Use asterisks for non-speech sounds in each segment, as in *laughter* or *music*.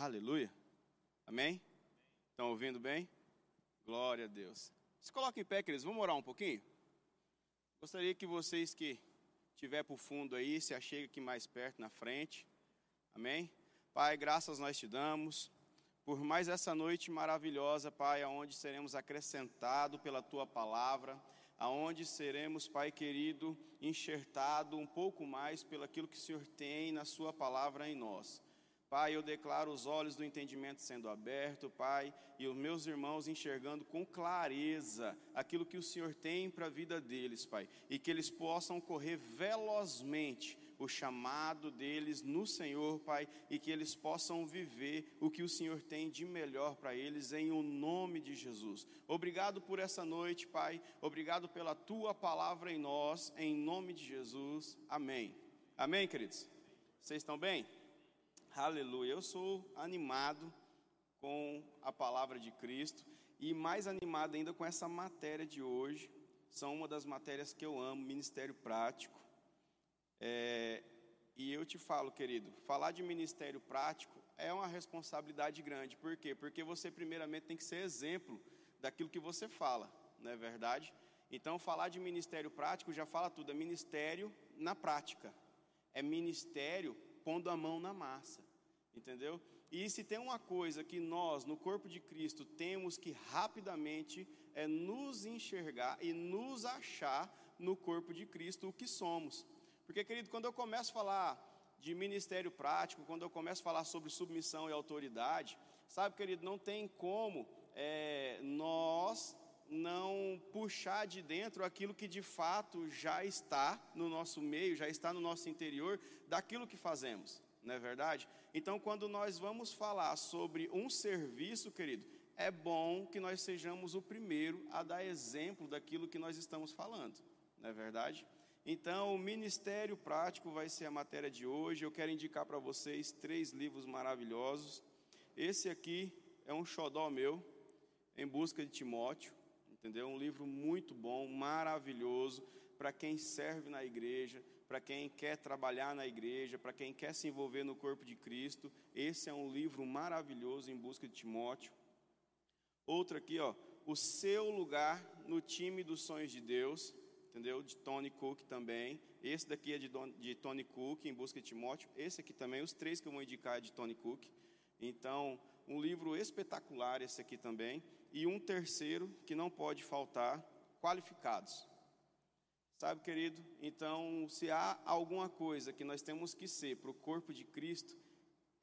Aleluia. Amém? Estão ouvindo bem? Glória a Deus. Se coloquem em pé, queridos. Vamos orar um pouquinho? Gostaria que vocês que estiver por fundo aí, se acheguem aqui mais perto na frente. Amém? Pai, graças nós te damos por mais essa noite maravilhosa, Pai, aonde seremos acrescentados pela tua palavra, aonde seremos, Pai querido, enxertado um pouco mais pelo aquilo que o Senhor tem na sua palavra em nós. Pai, eu declaro os olhos do entendimento sendo abertos, Pai, e os meus irmãos enxergando com clareza aquilo que o Senhor tem para a vida deles, Pai, e que eles possam correr velozmente o chamado deles no Senhor, Pai, e que eles possam viver o que o Senhor tem de melhor para eles, em o nome de Jesus. Obrigado por essa noite, Pai, obrigado pela tua palavra em nós, em nome de Jesus. Amém. Amém, queridos? Vocês estão bem? Aleluia. Eu sou animado com a palavra de Cristo e mais animado ainda com essa matéria de hoje. São uma das matérias que eu amo, ministério prático. É, e eu te falo, querido, falar de ministério prático é uma responsabilidade grande. Por quê? Porque você, primeiramente, tem que ser exemplo daquilo que você fala, não é verdade? Então, falar de ministério prático já fala tudo, é ministério na prática, é ministério pondo a mão na massa, entendeu? E se tem uma coisa que nós, no corpo de Cristo, temos que rapidamente é nos enxergar e nos achar no corpo de Cristo o que somos. Porque, querido, quando eu começo a falar de ministério prático, quando eu começo a falar sobre submissão e autoridade, sabe, querido, não tem como é, nós não puxar de dentro aquilo que de fato já está no nosso meio, já está no nosso interior, daquilo que fazemos, não é verdade? Então, quando nós vamos falar sobre um serviço, querido, é bom que nós sejamos o primeiro a dar exemplo daquilo que nós estamos falando, não é verdade? Então, o ministério prático vai ser a matéria de hoje. Eu quero indicar para vocês três livros maravilhosos. Esse aqui é um xodó meu, Em Busca de Timóteo entendeu? Um livro muito bom, maravilhoso para quem serve na igreja, para quem quer trabalhar na igreja, para quem quer se envolver no corpo de Cristo. Esse é um livro maravilhoso em busca de Timóteo. Outro aqui, ó, O seu lugar no time dos sonhos de Deus, entendeu? De Tony Cook também. Esse daqui é de, de Tony Cook, em busca de Timóteo. Esse aqui também, os três que eu vou indicar é de Tony Cook. Então, um livro espetacular esse aqui também e um terceiro que não pode faltar, qualificados. Sabe, querido? Então, se há alguma coisa que nós temos que ser para o corpo de Cristo,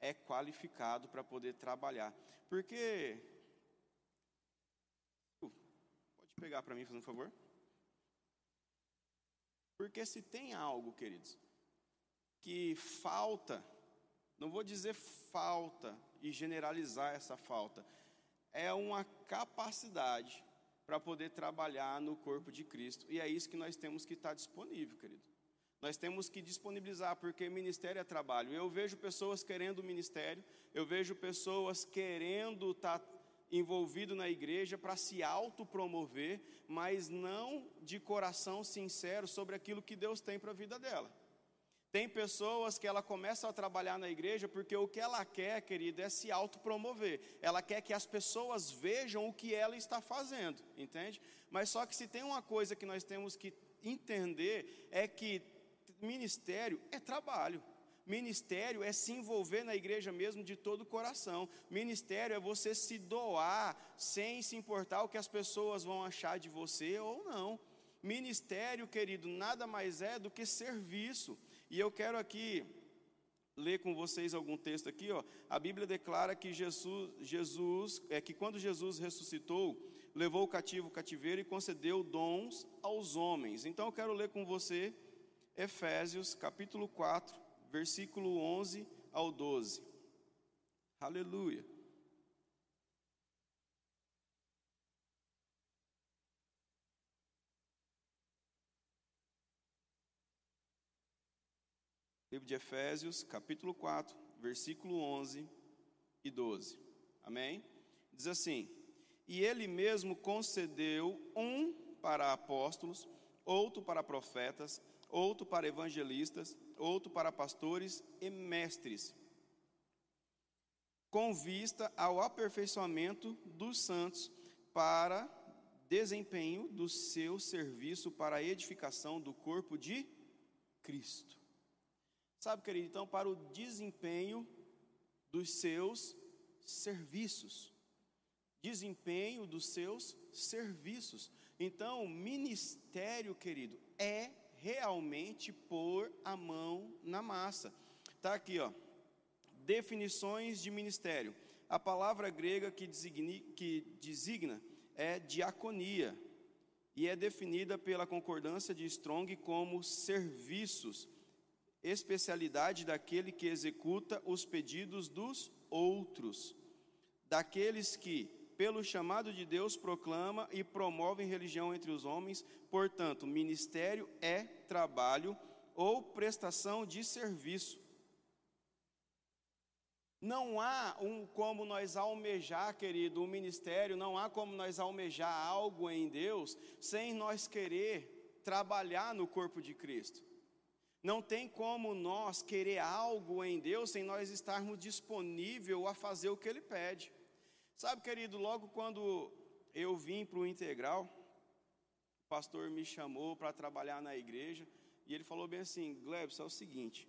é qualificado para poder trabalhar. Porque. Uh, pode pegar para mim, fazendo um favor? Porque se tem algo, queridos, que falta, não vou dizer falta e generalizar essa falta, é uma capacidade para poder trabalhar no corpo de Cristo. E é isso que nós temos que estar disponível, querido. Nós temos que disponibilizar, porque ministério é trabalho. Eu vejo pessoas querendo ministério, eu vejo pessoas querendo estar envolvido na igreja para se autopromover, mas não de coração sincero sobre aquilo que Deus tem para a vida dela. Tem pessoas que ela começa a trabalhar na igreja porque o que ela quer, querida, é se autopromover. Ela quer que as pessoas vejam o que ela está fazendo, entende? Mas só que se tem uma coisa que nós temos que entender é que ministério é trabalho. Ministério é se envolver na igreja mesmo de todo o coração. Ministério é você se doar sem se importar o que as pessoas vão achar de você ou não. Ministério, querido, nada mais é do que serviço. E eu quero aqui ler com vocês algum texto aqui, ó. A Bíblia declara que Jesus, Jesus é que quando Jesus ressuscitou, levou o cativo o cativeiro e concedeu dons aos homens. Então eu quero ler com você Efésios capítulo 4, versículo 11 ao 12. Aleluia. Livro de Efésios, capítulo 4, versículo 11 e 12. Amém? Diz assim: E ele mesmo concedeu um para apóstolos, outro para profetas, outro para evangelistas, outro para pastores e mestres, com vista ao aperfeiçoamento dos santos para desempenho do seu serviço para a edificação do corpo de Cristo. Sabe, querido, então, para o desempenho dos seus serviços. Desempenho dos seus serviços. Então, ministério, querido, é realmente pôr a mão na massa. Tá aqui, ó. Definições de ministério. A palavra grega que designa, que designa é diaconia e é definida pela concordância de Strong como serviços, especialidade daquele que executa os pedidos dos outros, daqueles que pelo chamado de Deus, proclama e promove religião entre os homens. Portanto, ministério é trabalho ou prestação de serviço. Não há um como nós almejar, querido, o ministério, não há como nós almejar algo em Deus sem nós querer trabalhar no corpo de Cristo. Não tem como nós querer algo em Deus sem nós estarmos disponível a fazer o que Ele pede. Sabe, querido, logo quando eu vim para o integral, o pastor me chamou para trabalhar na igreja e ele falou bem assim: Glebson, é o seguinte,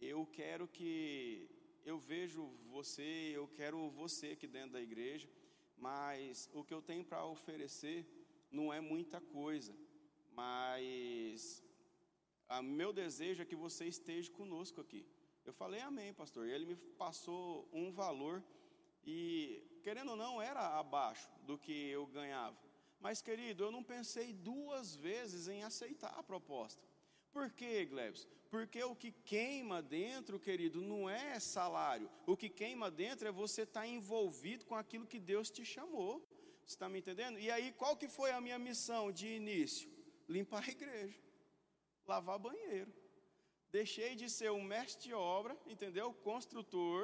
eu quero que eu vejo você, eu quero você aqui dentro da igreja, mas o que eu tenho para oferecer não é muita coisa, mas o meu desejo é que você esteja conosco aqui. Eu falei amém, pastor. E ele me passou um valor e, querendo ou não, era abaixo do que eu ganhava. Mas, querido, eu não pensei duas vezes em aceitar a proposta. Por quê, Glebs? Porque o que queima dentro, querido, não é salário. O que queima dentro é você estar tá envolvido com aquilo que Deus te chamou. Você está me entendendo? E aí, qual que foi a minha missão de início? Limpar a igreja, lavar banheiro. Deixei de ser um mestre de obra, entendeu? Construtor,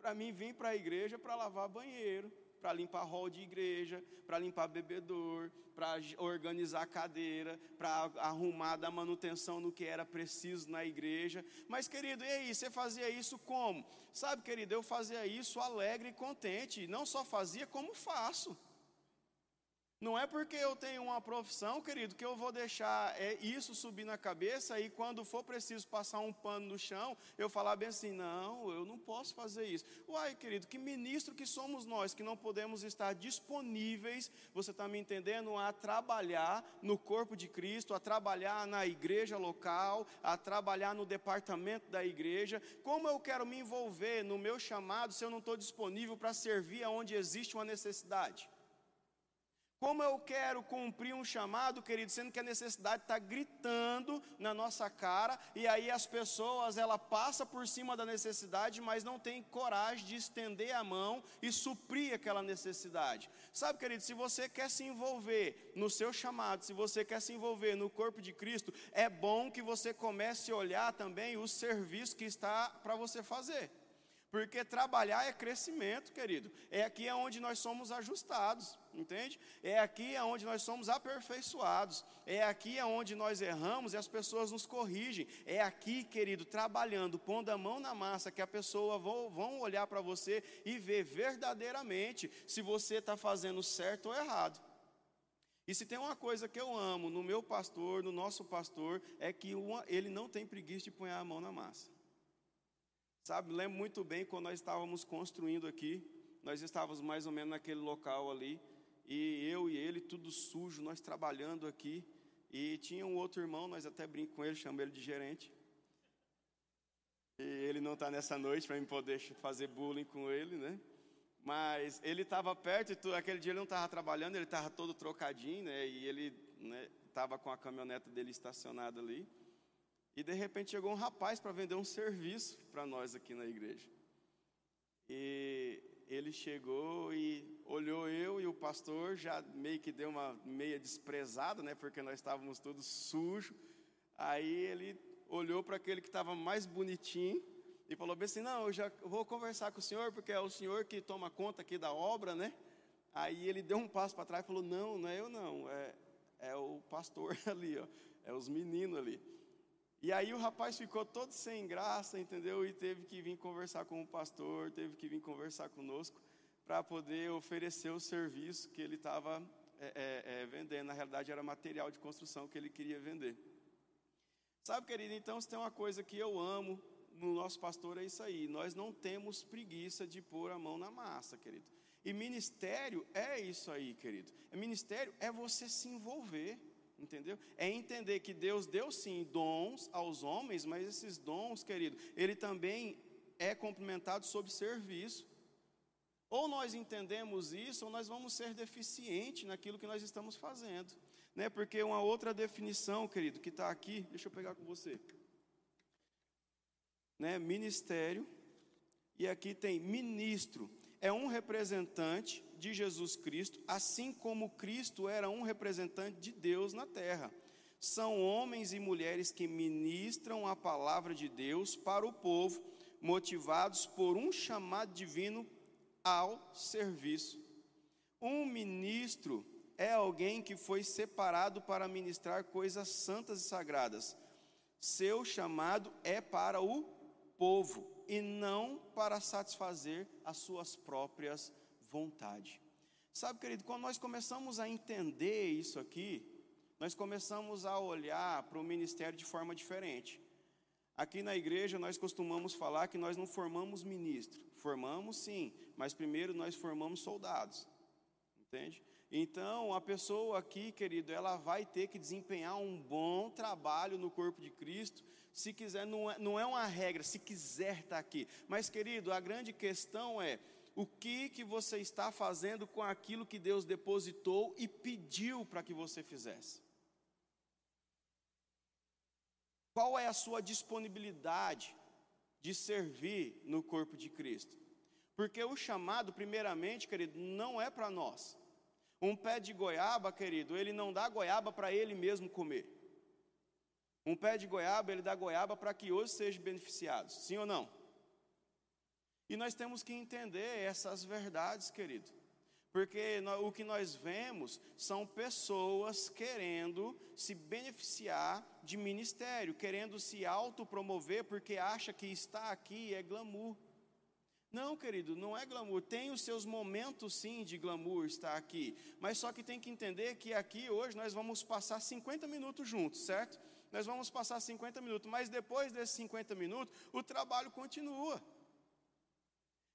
para mim vir para a igreja para lavar banheiro, para limpar hall de igreja, para limpar bebedor, para organizar cadeira, para arrumar, dar manutenção no que era preciso na igreja. Mas, querido, e aí, você fazia isso como? Sabe, querido, eu fazia isso alegre e contente. Não só fazia, como faço. Não é porque eu tenho uma profissão, querido, que eu vou deixar é, isso subir na cabeça e quando for preciso passar um pano no chão, eu falar bem assim: não, eu não posso fazer isso. Uai, querido, que ministro que somos nós que não podemos estar disponíveis, você está me entendendo, a trabalhar no corpo de Cristo, a trabalhar na igreja local, a trabalhar no departamento da igreja. Como eu quero me envolver no meu chamado se eu não estou disponível para servir aonde existe uma necessidade? Como eu quero cumprir um chamado, querido, sendo que a necessidade está gritando na nossa cara, e aí as pessoas, ela passa por cima da necessidade, mas não tem coragem de estender a mão e suprir aquela necessidade. Sabe, querido, se você quer se envolver no seu chamado, se você quer se envolver no corpo de Cristo, é bom que você comece a olhar também o serviço que está para você fazer. Porque trabalhar é crescimento, querido. É aqui onde nós somos ajustados, entende? É aqui onde nós somos aperfeiçoados. É aqui onde nós erramos e as pessoas nos corrigem. É aqui, querido, trabalhando, pondo a mão na massa, que a pessoa vão, vão olhar para você e ver verdadeiramente se você está fazendo certo ou errado. E se tem uma coisa que eu amo no meu pastor, no nosso pastor, é que uma, ele não tem preguiça de pôr a mão na massa. Sabe, lembro muito bem quando nós estávamos construindo aqui, nós estávamos mais ou menos naquele local ali, e eu e ele, tudo sujo, nós trabalhando aqui, e tinha um outro irmão, nós até brinco com ele, chamo ele de gerente. E ele não está nessa noite para eu poder fazer bullying com ele, né? Mas ele estava perto e tu, aquele dia ele não estava trabalhando, ele estava todo trocadinho, né? E ele estava né, com a caminhonete dele estacionada ali. E de repente chegou um rapaz para vender um serviço para nós aqui na igreja. E ele chegou e olhou eu e o pastor, já meio que deu uma meia desprezada, né, porque nós estávamos todos sujos. Aí ele olhou para aquele que estava mais bonitinho e falou bem assim: Não, eu já vou conversar com o senhor, porque é o senhor que toma conta aqui da obra, né? Aí ele deu um passo para trás e falou: Não, não é eu não, é, é o pastor *laughs* ali, ó, é os meninos ali. E aí o rapaz ficou todo sem graça, entendeu? E teve que vir conversar com o pastor, teve que vir conversar conosco para poder oferecer o serviço que ele estava é, é, é, vendendo. Na realidade, era material de construção que ele queria vender. Sabe, querido, então se tem uma coisa que eu amo no nosso pastor é isso aí. Nós não temos preguiça de pôr a mão na massa, querido. E ministério é isso aí, querido. Ministério é você se envolver. Entendeu? É entender que Deus deu sim dons aos homens, mas esses dons, querido, ele também é complementado sob serviço. Ou nós entendemos isso, ou nós vamos ser deficientes naquilo que nós estamos fazendo. Né? Porque uma outra definição, querido, que está aqui, deixa eu pegar com você. Né? Ministério, e aqui tem ministro, é um representante de Jesus Cristo, assim como Cristo era um representante de Deus na terra. São homens e mulheres que ministram a palavra de Deus para o povo, motivados por um chamado divino ao serviço. Um ministro é alguém que foi separado para ministrar coisas santas e sagradas. Seu chamado é para o povo e não para satisfazer as suas próprias vontade. Sabe, querido, quando nós começamos a entender isso aqui, nós começamos a olhar para o ministério de forma diferente. Aqui na igreja nós costumamos falar que nós não formamos ministro. Formamos sim, mas primeiro nós formamos soldados. Entende? Então, a pessoa aqui, querido, ela vai ter que desempenhar um bom trabalho no corpo de Cristo, se quiser, não é, não é uma regra, se quiser estar aqui. Mas, querido, a grande questão é: o que que você está fazendo com aquilo que Deus depositou e pediu para que você fizesse? Qual é a sua disponibilidade de servir no corpo de Cristo? Porque o chamado, primeiramente, querido, não é para nós. Um pé de goiaba, querido, ele não dá goiaba para ele mesmo comer. Um pé de goiaba, ele dá goiaba para que hoje sejam beneficiados. Sim ou não? E nós temos que entender essas verdades, querido. Porque o que nós vemos são pessoas querendo se beneficiar de ministério, querendo se autopromover porque acha que estar aqui é glamour. Não, querido, não é glamour. Tem os seus momentos sim de glamour estar aqui, mas só que tem que entender que aqui hoje nós vamos passar 50 minutos juntos, certo? Nós vamos passar 50 minutos, mas depois desses 50 minutos, o trabalho continua.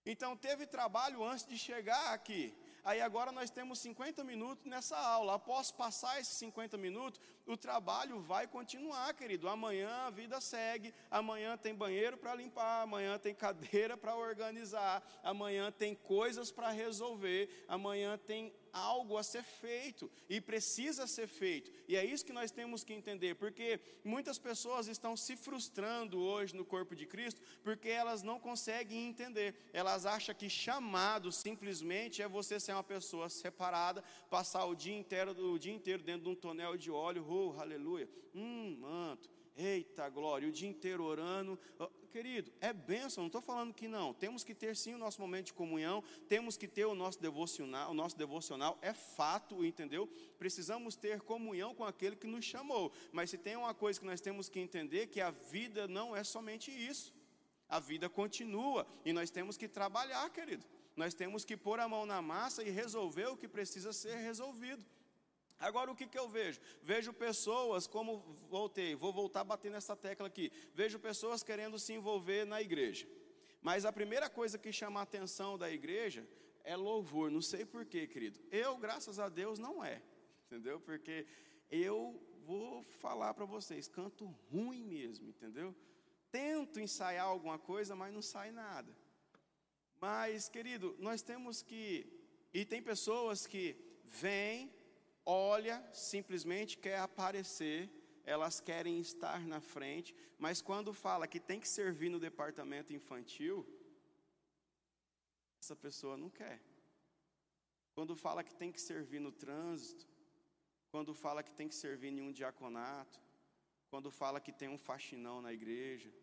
Então teve trabalho antes de chegar aqui. Aí agora nós temos 50 minutos nessa aula. Após passar esses 50 minutos, o trabalho vai continuar, querido. Amanhã a vida segue. Amanhã tem banheiro para limpar. Amanhã tem cadeira para organizar. Amanhã tem coisas para resolver. Amanhã tem algo a ser feito e precisa ser feito. E é isso que nós temos que entender, porque muitas pessoas estão se frustrando hoje no corpo de Cristo porque elas não conseguem entender. Elas acham que chamado simplesmente é você ser uma pessoa separada, passar o dia inteiro, o dia inteiro dentro de um tonel de óleo, oh, aleluia, hum, manto, eita glória, o dia inteiro orando. Querido, é bênção, não estou falando que não. Temos que ter sim o nosso momento de comunhão, temos que ter o nosso devocional, o nosso devocional é fato, entendeu? Precisamos ter comunhão com aquele que nos chamou. Mas se tem uma coisa que nós temos que entender, que a vida não é somente isso. A vida continua e nós temos que trabalhar, querido. Nós temos que pôr a mão na massa e resolver o que precisa ser resolvido. Agora o que, que eu vejo? Vejo pessoas, como voltei, vou voltar a bater nessa tecla aqui. Vejo pessoas querendo se envolver na igreja. Mas a primeira coisa que chama a atenção da igreja é louvor. Não sei porquê, querido. Eu, graças a Deus, não é. Entendeu? Porque eu vou falar para vocês, canto ruim mesmo, entendeu? Tento ensaiar alguma coisa, mas não sai nada. Mas, querido, nós temos que. E tem pessoas que vêm olha, simplesmente quer aparecer, elas querem estar na frente, mas quando fala que tem que servir no departamento infantil, essa pessoa não quer. Quando fala que tem que servir no trânsito, quando fala que tem que servir em um diaconato, quando fala que tem um faxinão na igreja,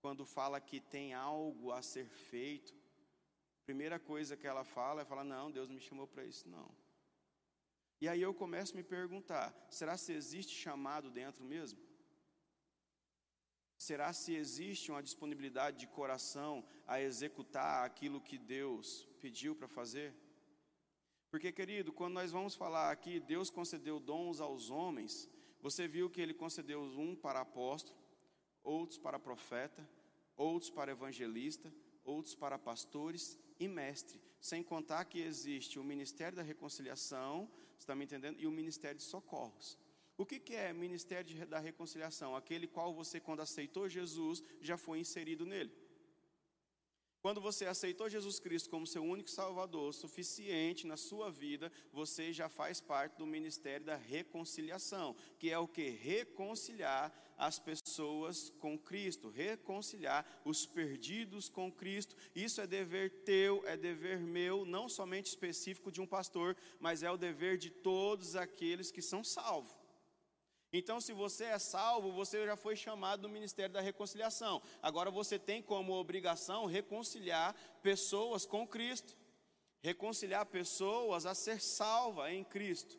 quando fala que tem algo a ser feito, a primeira coisa que ela fala é falar: "Não, Deus me chamou para isso não". E aí eu começo a me perguntar: será se existe chamado dentro mesmo? Será se existe uma disponibilidade de coração a executar aquilo que Deus pediu para fazer? Porque, querido, quando nós vamos falar aqui, Deus concedeu dons aos homens, você viu que ele concedeu um para apóstolo, outros para profeta, outros para evangelista, outros para pastores e mestre. Sem contar que existe o ministério da reconciliação, está me entendendo? E o ministério de socorros. O que, que é ministério da reconciliação? Aquele qual você, quando aceitou Jesus, já foi inserido nele. Quando você aceitou Jesus Cristo como seu único Salvador, suficiente na sua vida, você já faz parte do ministério da reconciliação, que é o que? Reconciliar as pessoas com Cristo, reconciliar os perdidos com Cristo. Isso é dever teu, é dever meu, não somente específico de um pastor, mas é o dever de todos aqueles que são salvos. Então, se você é salvo, você já foi chamado no ministério da reconciliação. Agora você tem como obrigação reconciliar pessoas com Cristo, reconciliar pessoas a ser salva em Cristo.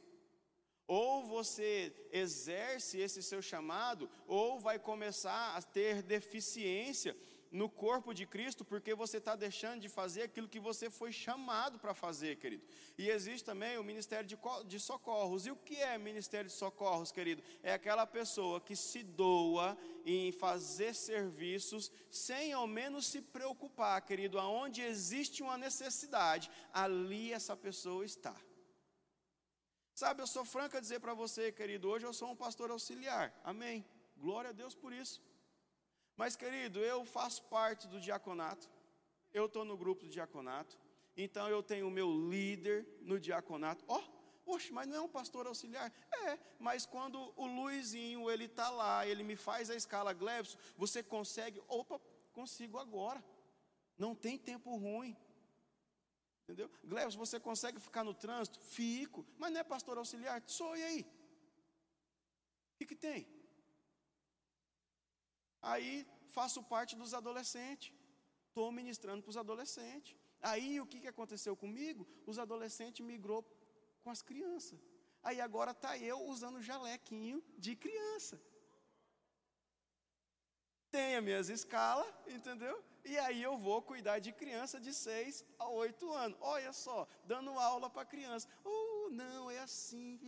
Ou você exerce esse seu chamado, ou vai começar a ter deficiência no corpo de Cristo, porque você está deixando de fazer aquilo que você foi chamado para fazer, querido. E existe também o ministério de, de socorros. E o que é ministério de socorros, querido? É aquela pessoa que se doa em fazer serviços sem ao menos se preocupar, querido, aonde existe uma necessidade, ali essa pessoa está. Sabe, eu sou franco a dizer para você, querido, hoje eu sou um pastor auxiliar. Amém. Glória a Deus por isso. Mas, querido, eu faço parte do diaconato, eu estou no grupo do diaconato, então eu tenho o meu líder no diaconato. Ó, oh, oxe, mas não é um pastor auxiliar? É, mas quando o Luizinho, ele está lá, ele me faz a escala Glebson, você consegue, opa, consigo agora. Não tem tempo ruim. Entendeu? Glebson, você consegue ficar no trânsito? Fico. Mas não é pastor auxiliar? Sou, e aí? O que, que tem? Aí faço parte dos adolescentes. Estou ministrando para os adolescentes. Aí o que, que aconteceu comigo? Os adolescentes migrou com as crianças. Aí agora está eu usando jalequinho de criança. Tem as minhas escalas, entendeu? E aí eu vou cuidar de criança de 6 a 8 anos. Olha só, dando aula para criança. Oh, não, é assim.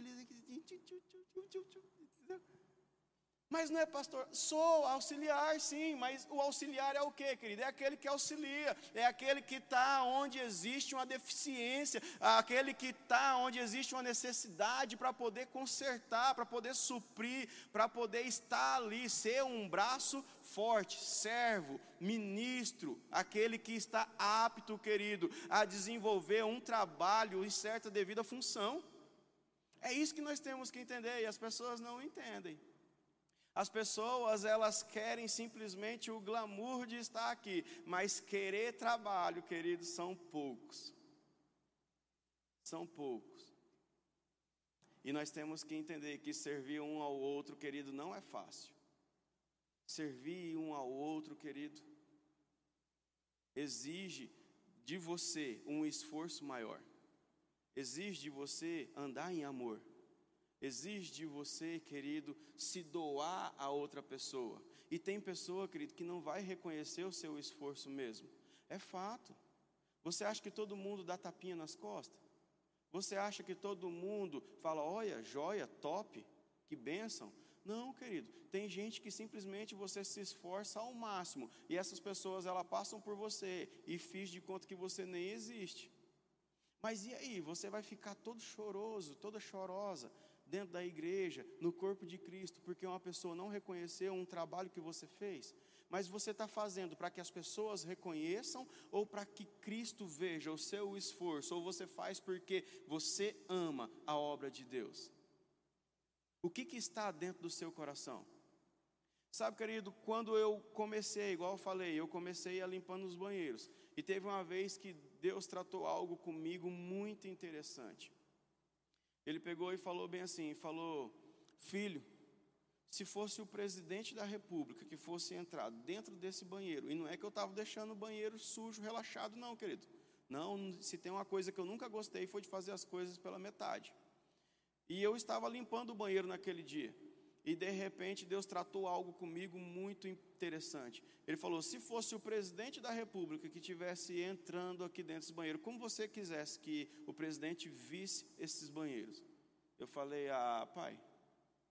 Mas não é pastor, sou auxiliar, sim, mas o auxiliar é o que, querido? É aquele que auxilia, é aquele que está onde existe uma deficiência, aquele que está onde existe uma necessidade para poder consertar, para poder suprir, para poder estar ali, ser um braço forte, servo, ministro, aquele que está apto, querido, a desenvolver um trabalho em certa devida função. É isso que nós temos que entender e as pessoas não entendem. As pessoas, elas querem simplesmente o glamour de estar aqui, mas querer trabalho, queridos, são poucos. São poucos. E nós temos que entender que servir um ao outro, querido, não é fácil. Servir um ao outro, querido, exige de você um esforço maior. Exige de você andar em amor exige de você, querido, se doar a outra pessoa. E tem pessoa, querido, que não vai reconhecer o seu esforço mesmo. É fato. Você acha que todo mundo dá tapinha nas costas? Você acha que todo mundo fala, olha, joia, top, que bênção? Não, querido. Tem gente que simplesmente você se esforça ao máximo e essas pessoas elas passam por você e fiz de conta que você nem existe. Mas e aí? Você vai ficar todo choroso, toda chorosa, dentro da igreja, no corpo de Cristo, porque uma pessoa não reconheceu um trabalho que você fez, mas você está fazendo para que as pessoas reconheçam ou para que Cristo veja o seu esforço, ou você faz porque você ama a obra de Deus? O que, que está dentro do seu coração? Sabe, querido, quando eu comecei, igual eu falei, eu comecei a limpando os banheiros. E teve uma vez que Deus tratou algo comigo muito interessante. Ele pegou e falou bem assim: falou, filho, se fosse o presidente da república que fosse entrar dentro desse banheiro, e não é que eu estava deixando o banheiro sujo, relaxado, não, querido. Não, se tem uma coisa que eu nunca gostei foi de fazer as coisas pela metade. E eu estava limpando o banheiro naquele dia. E de repente Deus tratou algo comigo muito interessante. Ele falou: se fosse o presidente da República que tivesse entrando aqui dentro desse banheiro, como você quisesse que o presidente visse esses banheiros? Eu falei: ah, pai,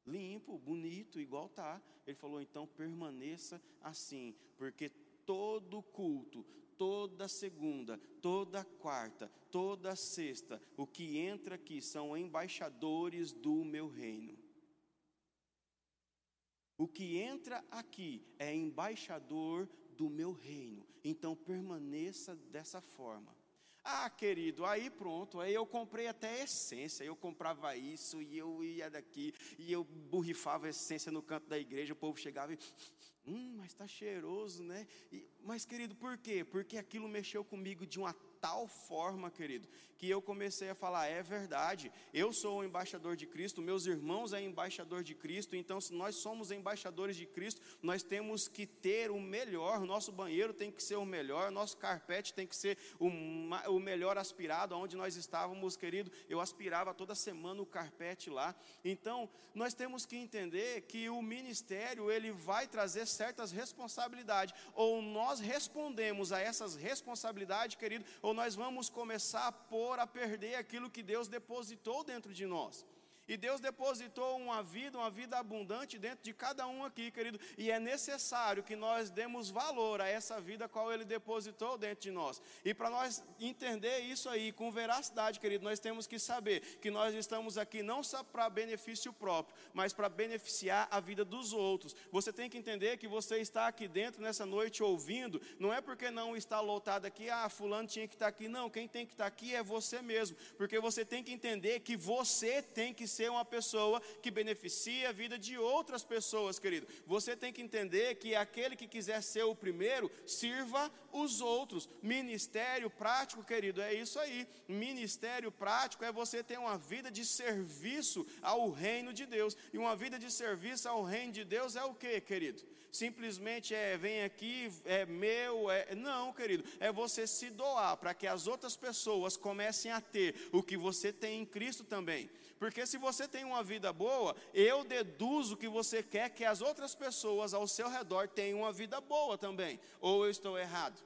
limpo, bonito, igual tá. Ele falou: então permaneça assim, porque todo culto, toda segunda, toda quarta, toda sexta, o que entra aqui são embaixadores do meu reino. O que entra aqui é embaixador do meu reino. Então permaneça dessa forma. Ah, querido, aí pronto, aí eu comprei até essência, eu comprava isso e eu ia daqui e eu borrifava essência no canto da igreja, o povo chegava e, hum, mas está cheiroso, né? E, mas querido, por quê? Porque aquilo mexeu comigo de uma tal forma, querido, que eu comecei a falar: é verdade, eu sou o embaixador de Cristo, meus irmãos é embaixador de Cristo, então, se nós somos embaixadores de Cristo, nós temos que ter o melhor, nosso banheiro tem que ser o melhor, nosso carpete tem que ser o, o melhor aspirado, onde nós estávamos, querido, eu aspirava toda semana o carpete lá, então, nós temos que entender que o ministério, ele vai trazer certas responsabilidades, ou nós respondemos a essas responsabilidades, querido, ou ou nós vamos começar a pôr a perder aquilo que Deus depositou dentro de nós. E Deus depositou uma vida, uma vida abundante dentro de cada um aqui, querido. E é necessário que nós demos valor a essa vida qual Ele depositou dentro de nós. E para nós entender isso aí com veracidade, querido, nós temos que saber que nós estamos aqui não só para benefício próprio, mas para beneficiar a vida dos outros. Você tem que entender que você está aqui dentro nessa noite ouvindo, não é porque não está lotado aqui, ah, fulano tinha que estar aqui. Não, quem tem que estar aqui é você mesmo. Porque você tem que entender que você tem que ser uma pessoa que beneficia a vida de outras pessoas, querido. Você tem que entender que aquele que quiser ser o primeiro, sirva os outros. Ministério prático, querido, é isso aí. Ministério prático é você ter uma vida de serviço ao reino de Deus. E uma vida de serviço ao reino de Deus é o que, querido? Simplesmente é vem aqui, é meu, é não, querido, é você se doar para que as outras pessoas comecem a ter o que você tem em Cristo também. Porque se você tem uma vida boa, eu deduzo que você quer que as outras pessoas ao seu redor tenham uma vida boa também. Ou eu estou errado?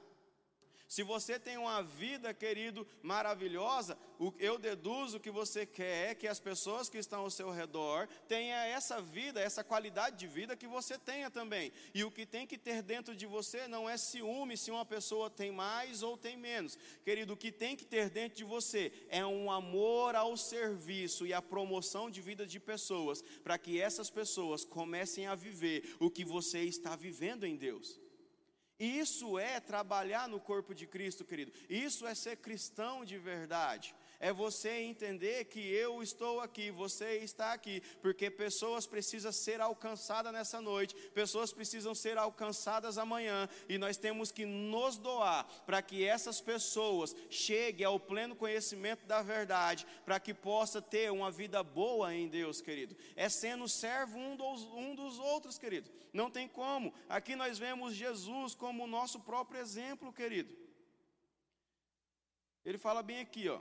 Se você tem uma vida, querido, maravilhosa, eu deduzo que você quer que as pessoas que estão ao seu redor tenham essa vida, essa qualidade de vida que você tenha também. E o que tem que ter dentro de você não é ciúme se uma pessoa tem mais ou tem menos. Querido, o que tem que ter dentro de você é um amor ao serviço e a promoção de vida de pessoas, para que essas pessoas comecem a viver o que você está vivendo em Deus. Isso é trabalhar no corpo de Cristo, querido. Isso é ser cristão de verdade é você entender que eu estou aqui, você está aqui, porque pessoas precisam ser alcançadas nessa noite, pessoas precisam ser alcançadas amanhã, e nós temos que nos doar para que essas pessoas cheguem ao pleno conhecimento da verdade, para que possa ter uma vida boa em Deus, querido. É sendo servo um dos, um dos outros, querido. Não tem como. Aqui nós vemos Jesus como o nosso próprio exemplo, querido. Ele fala bem aqui, ó.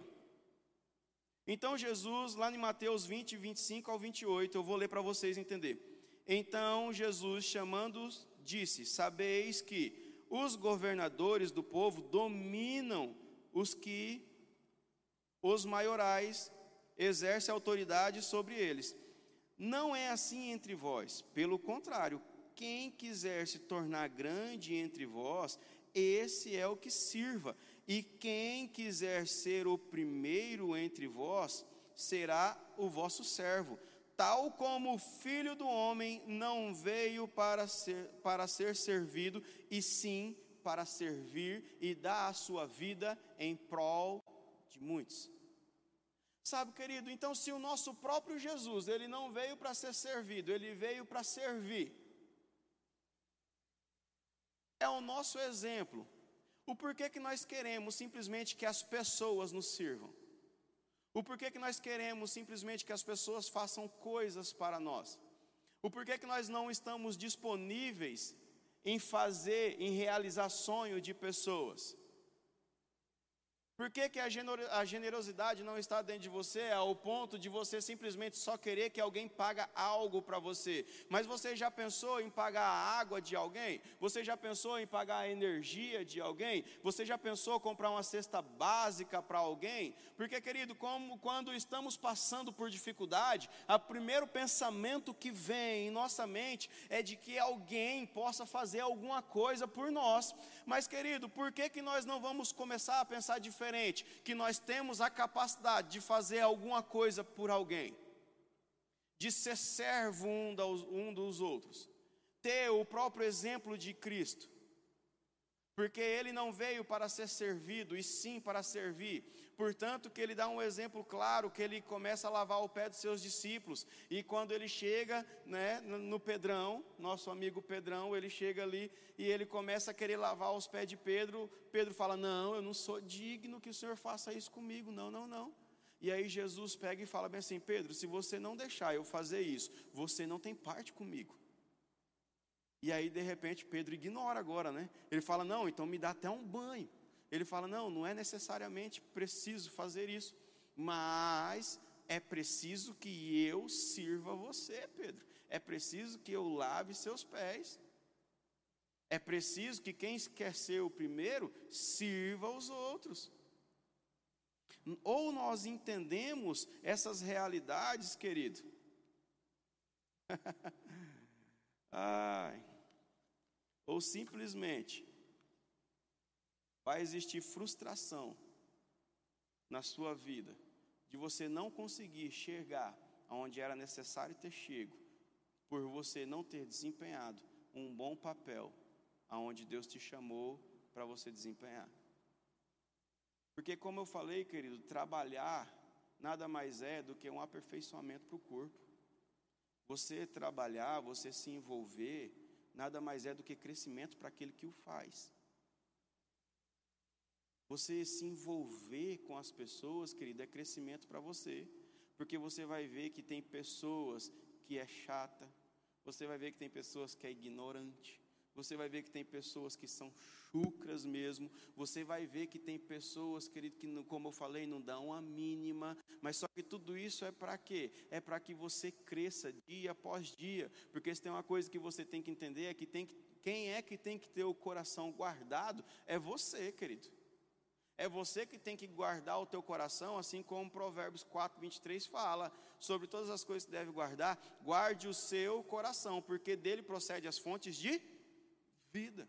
Então Jesus, lá em Mateus 20, 25 ao 28, eu vou ler para vocês entender. Então Jesus, chamando-os, disse: Sabeis que os governadores do povo dominam os que os maiorais exercem autoridade sobre eles. Não é assim entre vós, pelo contrário, quem quiser se tornar grande entre vós, esse é o que sirva. E quem quiser ser o primeiro entre vós, será o vosso servo. Tal como o filho do homem não veio para ser, para ser servido, e sim para servir e dar a sua vida em prol de muitos. Sabe, querido, então se o nosso próprio Jesus, ele não veio para ser servido, ele veio para servir. É o nosso exemplo. O porquê que nós queremos simplesmente que as pessoas nos sirvam? O porquê que nós queremos simplesmente que as pessoas façam coisas para nós? O porquê que nós não estamos disponíveis em fazer, em realizar sonho de pessoas? Por que, que a generosidade não está dentro de você ao ponto de você simplesmente só querer que alguém paga algo para você? Mas você já pensou em pagar a água de alguém? Você já pensou em pagar a energia de alguém? Você já pensou em comprar uma cesta básica para alguém? Porque, querido, como quando estamos passando por dificuldade, o primeiro pensamento que vem em nossa mente é de que alguém possa fazer alguma coisa por nós. Mas, querido, por que, que nós não vamos começar a pensar diferente? Diferente, que nós temos a capacidade de fazer alguma coisa por alguém, de ser servo um dos, um dos outros, ter o próprio exemplo de Cristo, porque ele não veio para ser servido, e sim para servir. Portanto, que ele dá um exemplo claro, que ele começa a lavar o pé dos seus discípulos. E quando ele chega né, no Pedrão, nosso amigo Pedrão, ele chega ali e ele começa a querer lavar os pés de Pedro. Pedro fala: Não, eu não sou digno que o Senhor faça isso comigo. Não, não, não. E aí Jesus pega e fala bem assim: Pedro, se você não deixar eu fazer isso, você não tem parte comigo. E aí, de repente, Pedro ignora agora, né? Ele fala: Não, então me dá até um banho. Ele fala: não, não é necessariamente preciso fazer isso, mas é preciso que eu sirva você, Pedro. É preciso que eu lave seus pés. É preciso que quem quer ser o primeiro sirva os outros. Ou nós entendemos essas realidades, querido. *laughs* Ai. Ou simplesmente vai existir frustração na sua vida de você não conseguir chegar aonde era necessário ter chego, por você não ter desempenhado um bom papel aonde Deus te chamou para você desempenhar. Porque como eu falei, querido, trabalhar nada mais é do que um aperfeiçoamento para o corpo. Você trabalhar, você se envolver, nada mais é do que crescimento para aquele que o faz. Você se envolver com as pessoas, querido, é crescimento para você. Porque você vai ver que tem pessoas que é chata, você vai ver que tem pessoas que é ignorante, você vai ver que tem pessoas que são chucras mesmo, você vai ver que tem pessoas, querido, que como eu falei, não dão a mínima, mas só que tudo isso é para quê? É para que você cresça dia após dia, porque se tem uma coisa que você tem que entender é que tem que, quem é que tem que ter o coração guardado é você, querido. É você que tem que guardar o teu coração, assim como Provérbios 4, 23 fala, sobre todas as coisas que deve guardar, guarde o seu coração, porque dele procede as fontes de vida.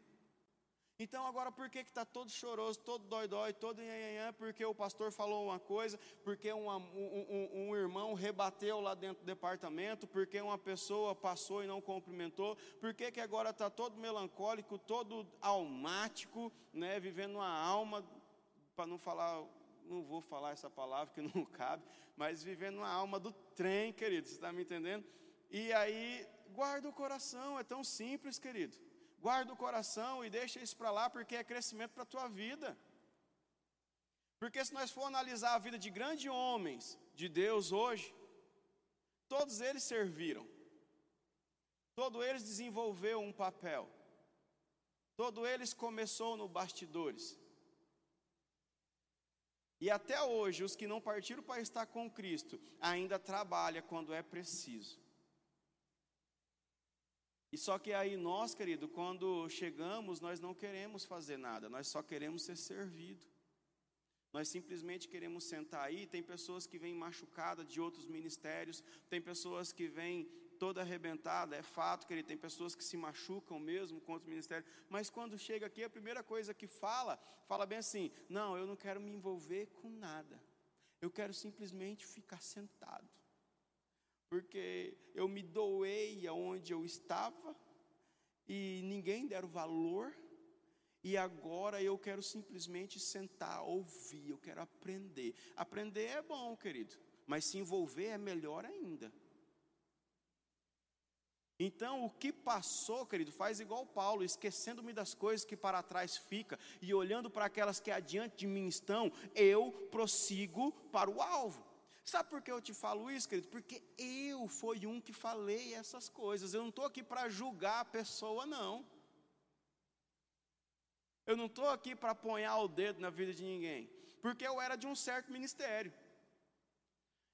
Então agora por que está todo choroso, todo dói-dói, todo nhanhanhã, porque o pastor falou uma coisa, porque uma, um, um, um, irmão rebateu lá dentro do departamento, porque uma pessoa passou e não cumprimentou, por que agora está todo melancólico, todo almático, né, vivendo uma alma para não falar, não vou falar essa palavra que *laughs* não cabe, mas vivendo na alma do trem, querido, você está me entendendo? E aí, guarda o coração, é tão simples, querido. Guarda o coração e deixa isso para lá, porque é crescimento para a tua vida. Porque se nós for analisar a vida de grandes homens de Deus hoje, todos eles serviram, todos eles desenvolveram um papel, todos eles começou no bastidores. E até hoje, os que não partiram para estar com Cristo ainda trabalham quando é preciso. E só que aí nós, querido, quando chegamos, nós não queremos fazer nada, nós só queremos ser servido. Nós simplesmente queremos sentar aí. Tem pessoas que vêm machucadas de outros ministérios, tem pessoas que vêm toda arrebentada, é fato que ele tem pessoas que se machucam mesmo contra o ministério, mas quando chega aqui, a primeira coisa que fala, fala bem assim: não, eu não quero me envolver com nada, eu quero simplesmente ficar sentado, porque eu me doei aonde eu estava e ninguém deram valor. E agora eu quero simplesmente sentar, ouvir, eu quero aprender. Aprender é bom, querido, mas se envolver é melhor ainda. Então, o que passou, querido, faz igual Paulo, esquecendo-me das coisas que para trás fica e olhando para aquelas que adiante de mim estão, eu prossigo para o alvo. Sabe por que eu te falo isso, querido? Porque eu fui um que falei essas coisas. Eu não estou aqui para julgar a pessoa, não. Eu não estou aqui para aponhar o dedo na vida de ninguém. porque eu era de um certo ministério.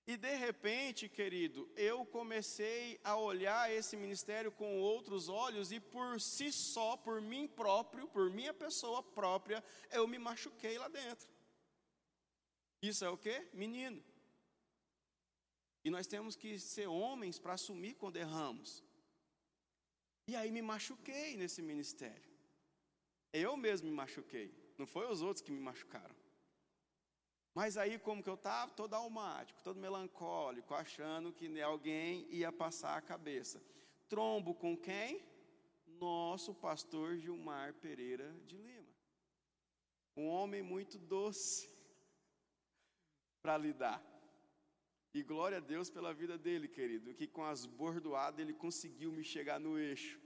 E de repente, querido, eu comecei a olhar esse ministério com outros olhos e por si só, por mim próprio, por minha pessoa própria, eu me machuquei lá dentro. Isso é o que? Menino. E nós temos que ser homens para assumir quando erramos. E aí me machuquei nesse ministério. Eu mesmo me machuquei, não foi os outros que me machucaram. Mas aí, como que eu estava? Todo almático, todo melancólico, achando que alguém ia passar a cabeça. Trombo com quem? Nosso pastor Gilmar Pereira de Lima. Um homem muito doce *laughs* para lidar. E glória a Deus pela vida dele, querido, que com as bordoadas ele conseguiu me chegar no eixo.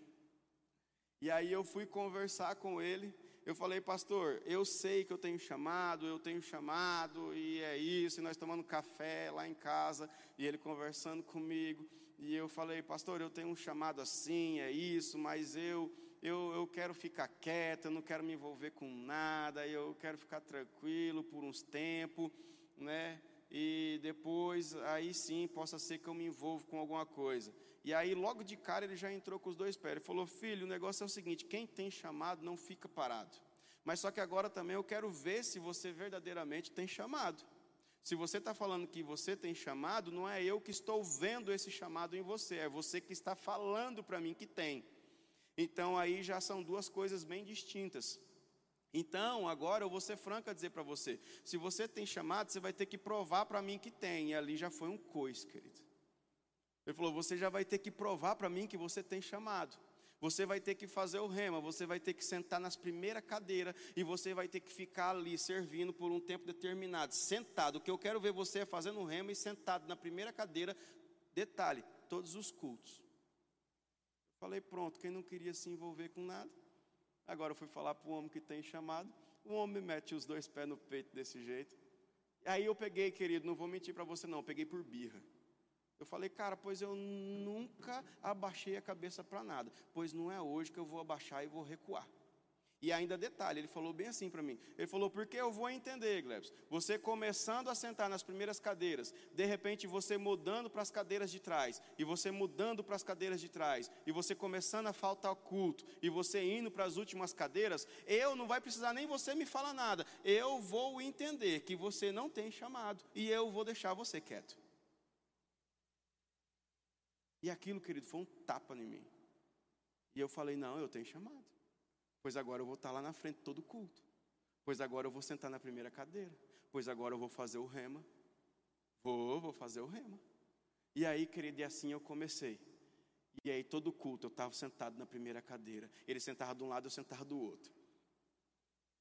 E aí eu fui conversar com ele. Eu falei, pastor, eu sei que eu tenho chamado, eu tenho chamado, e é isso, e nós tomando café lá em casa, e ele conversando comigo. E eu falei, pastor, eu tenho um chamado assim, é isso, mas eu, eu, eu quero ficar quieto, eu não quero me envolver com nada, eu quero ficar tranquilo por uns tempos, né? e depois aí sim possa ser que eu me envolvo com alguma coisa. E aí logo de cara ele já entrou com os dois pés. Ele falou: "Filho, o negócio é o seguinte, quem tem chamado não fica parado. Mas só que agora também eu quero ver se você verdadeiramente tem chamado. Se você está falando que você tem chamado, não é eu que estou vendo esse chamado em você, é você que está falando para mim que tem. Então aí já são duas coisas bem distintas. Então, agora eu vou ser franco a dizer para você: se você tem chamado, você vai ter que provar para mim que tem. E ali já foi um coice, querido. Ele falou: você já vai ter que provar para mim que você tem chamado. Você vai ter que fazer o rema, você vai ter que sentar nas primeiras cadeiras e você vai ter que ficar ali servindo por um tempo determinado, sentado. O que eu quero ver você é fazendo o rema e sentado na primeira cadeira. Detalhe: todos os cultos. Eu falei: pronto, quem não queria se envolver com nada. Agora eu fui falar para o homem que tem chamado. O homem mete os dois pés no peito desse jeito. Aí eu peguei, querido, não vou mentir para você não, peguei por birra. Eu falei, cara, pois eu nunca abaixei a cabeça para nada. Pois não é hoje que eu vou abaixar e vou recuar. E ainda detalhe, ele falou bem assim para mim. Ele falou, porque eu vou entender, Glebs. Você começando a sentar nas primeiras cadeiras, de repente você mudando para as cadeiras de trás, e você mudando para as cadeiras de trás, e você começando a faltar culto, e você indo para as últimas cadeiras, eu não vai precisar nem você me falar nada. Eu vou entender que você não tem chamado, e eu vou deixar você quieto. E aquilo, querido, foi um tapa em mim. E eu falei, não, eu tenho chamado. Pois agora eu vou estar lá na frente todo culto. Pois agora eu vou sentar na primeira cadeira. Pois agora eu vou fazer o rema. Vou, vou fazer o rema. E aí, querido, e assim eu comecei. E aí, todo culto, eu estava sentado na primeira cadeira. Ele sentava de um lado, eu sentava do outro.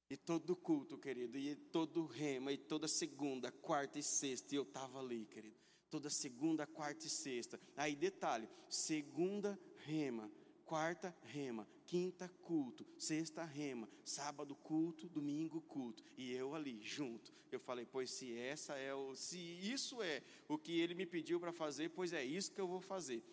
E todo culto, querido, e todo rema, e toda segunda, quarta e sexta, e eu estava ali, querido. Toda segunda, quarta e sexta. Aí, detalhe: segunda rema, quarta rema, quinta culto, sexta rema, sábado culto, domingo culto, e eu ali junto. Eu falei, pois se essa é o, se isso é o que ele me pediu para fazer, pois é isso que eu vou fazer.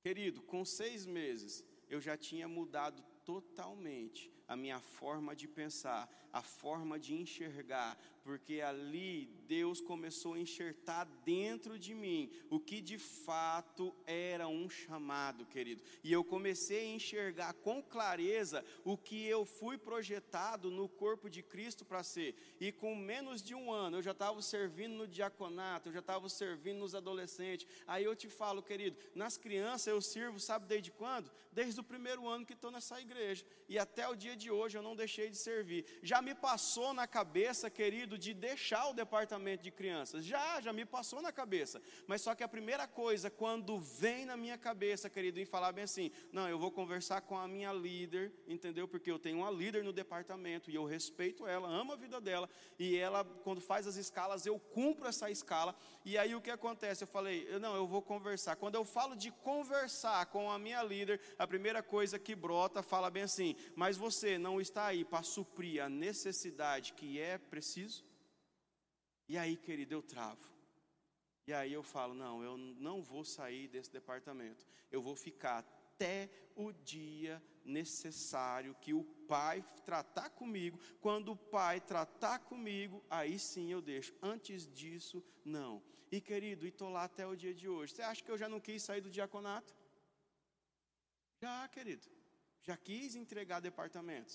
Querido, com seis meses eu já tinha mudado totalmente a minha forma de pensar, a forma de enxergar, porque ali Deus começou a enxertar dentro de mim o que de fato era um chamado, querido. E eu comecei a enxergar com clareza o que eu fui projetado no corpo de Cristo para ser. E com menos de um ano eu já estava servindo no diaconato, eu já estava servindo nos adolescentes. Aí eu te falo, querido, nas crianças eu sirvo, sabe desde quando? Desde o primeiro ano que estou nessa igreja. E até o dia de hoje eu não deixei de servir. Já me passou na cabeça, querido, de deixar o departamento de crianças. Já, já me passou na cabeça. Mas só que a primeira coisa, quando vem na minha cabeça, querido, em falar bem assim: não, eu vou conversar com a minha líder, entendeu? Porque eu tenho uma líder no departamento e eu respeito ela, amo a vida dela. E ela, quando faz as escalas, eu cumpro essa escala. E aí o que acontece? Eu falei: não, eu vou conversar. Quando eu falo de conversar com a minha líder, a primeira coisa que brota fala bem assim: mas você não está aí para suprir a necessidade que é preciso? E aí, querido, eu travo. E aí eu falo: não, eu não vou sair desse departamento. Eu vou ficar até o dia necessário que o Pai tratar comigo. Quando o Pai tratar comigo, aí sim eu deixo. Antes disso, não. E querido, e estou lá até o dia de hoje. Você acha que eu já não quis sair do diaconato? Já, querido. Já quis entregar departamentos.